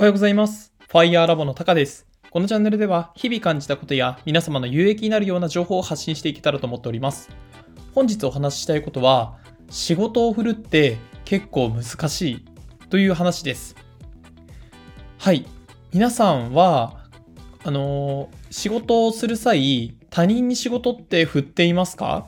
おはようございます。FireLab のタカです。このチャンネルでは日々感じたことや皆様の有益になるような情報を発信していけたらと思っております。本日お話ししたいことは、仕事を振るって結構難しいという話です。はい。皆さんは、あのー仕事をする際、他人に仕事って振っていますか？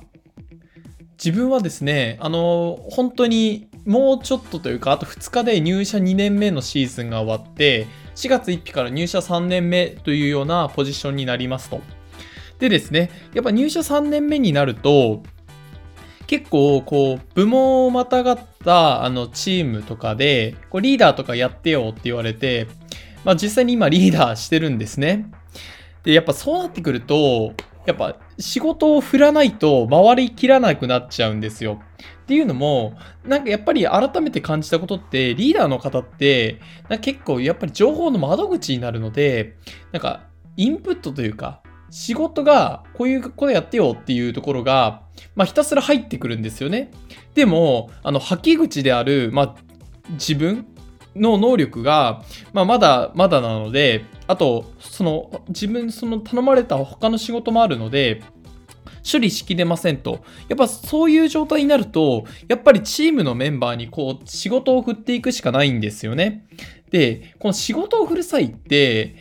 自分はですね、あのー本当にもうちょっとというか、あと2日で入社2年目のシーズンが終わって、4月1日から入社3年目というようなポジションになりますと。でですね、やっぱ入社3年目になると、結構こう部門をまたがったあのチームとかでこうリーダーとかやってよって言われて、まあ、実際に今リーダーしてるんですね。でやっぱそうなってくるとやっぱ仕事を振らないと回りきらなくなっちゃうんですよ。っていうのもなんかやっぱり改めて感じたことってリーダーの方ってなんか結構やっぱり情報の窓口になるのでなんかインプットというか仕事がこういうことやってよっていうところが、まあ、ひたすら入ってくるんですよね。でも、あの、吐き口である、まあ、自分の能力が、まあ、まだまだなので、あと、その、自分、その頼まれた他の仕事もあるので、処理しきれませんと。やっぱそういう状態になると、やっぱりチームのメンバーにこう、仕事を振っていくしかないんですよね。で、この仕事を振る際って、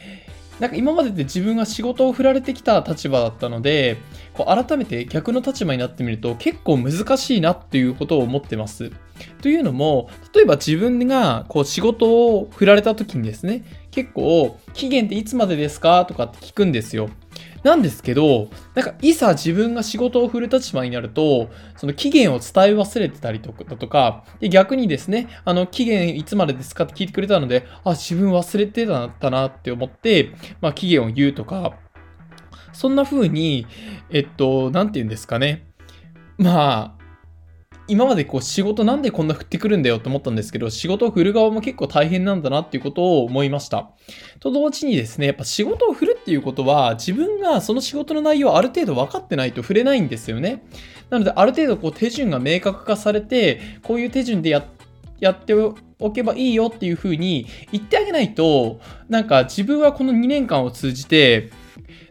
なんか今までで自分が仕事を振られてきた立場だったので、こう改めて逆の立場になってみると結構難しいなっていうことを思ってます。というのも、例えば自分がこう仕事を振られた時にですね、結構期限っていつまでですか？とかって聞くんですよ。なんですけど、なんかいざ自分が仕事を振る立場になると、その期限を伝え忘れてたりとかだとか、で逆にですね、あの期限いつまでですかって聞いてくれたので、あ、自分忘れてたなって思って、まあ期限を言うとか、そんな風に、えっと、なんて言うんですかね。まあ、今までこう仕事なんでこんな振ってくるんだよと思ったんですけど、仕事を振る側も結構大変なんだなっていうことを思いました。と同時にですね、やっぱ仕事を振るっていうことは、自分がその仕事の内容をある程度分かってないと振れないんですよね。なので、ある程度こう手順が明確化されて、こういう手順でややっておけばいいよっていう風に言ってあげないと、なんか自分はこの2年間を通じて、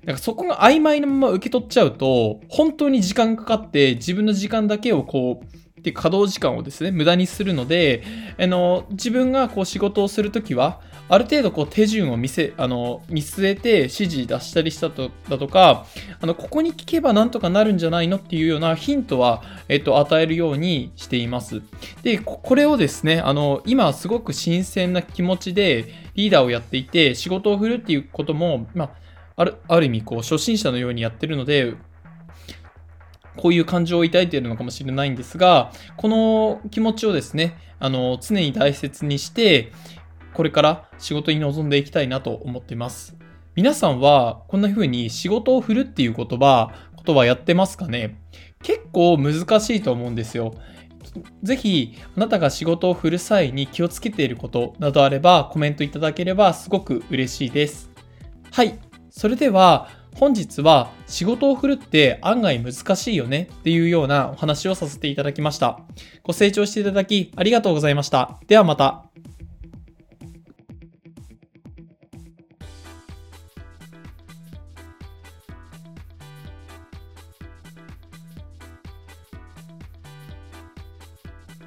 なんかそこが曖昧なまま受け取っちゃうと、本当に時間かかって自分の時間だけをこう、で稼働時間をですね、無駄にするので、あの、自分がこう仕事をするときは、ある程度こう手順を見せ、あの、見据えて指示出したりしたと、だとか、あの、ここに聞けばなんとかなるんじゃないのっていうようなヒントは、えっと、与えるようにしています。で、ここれをですね、あの、今すごく新鮮な気持ちでリーダーをやっていて、仕事を振るっていうことも、まあ、あるある意味こう初心者のようにやってるのでこういう感情を抱いているのかもしれないんですがこの気持ちをですねあの常に大切にしてこれから仕事に臨んでいきたいなと思っています。皆さんはこんな風に仕事を振るっていう言葉ことはやってますかね？結構難しいと思うんですよ。ぜひあなたが仕事を振る際に気をつけていることなどあればコメントいただければすごく嬉しいです。はい。それでは本日は仕事を振るって案外難しいよねっていうようなお話をさせていただきました。ご清聴していただきありがとうございました。ではまた。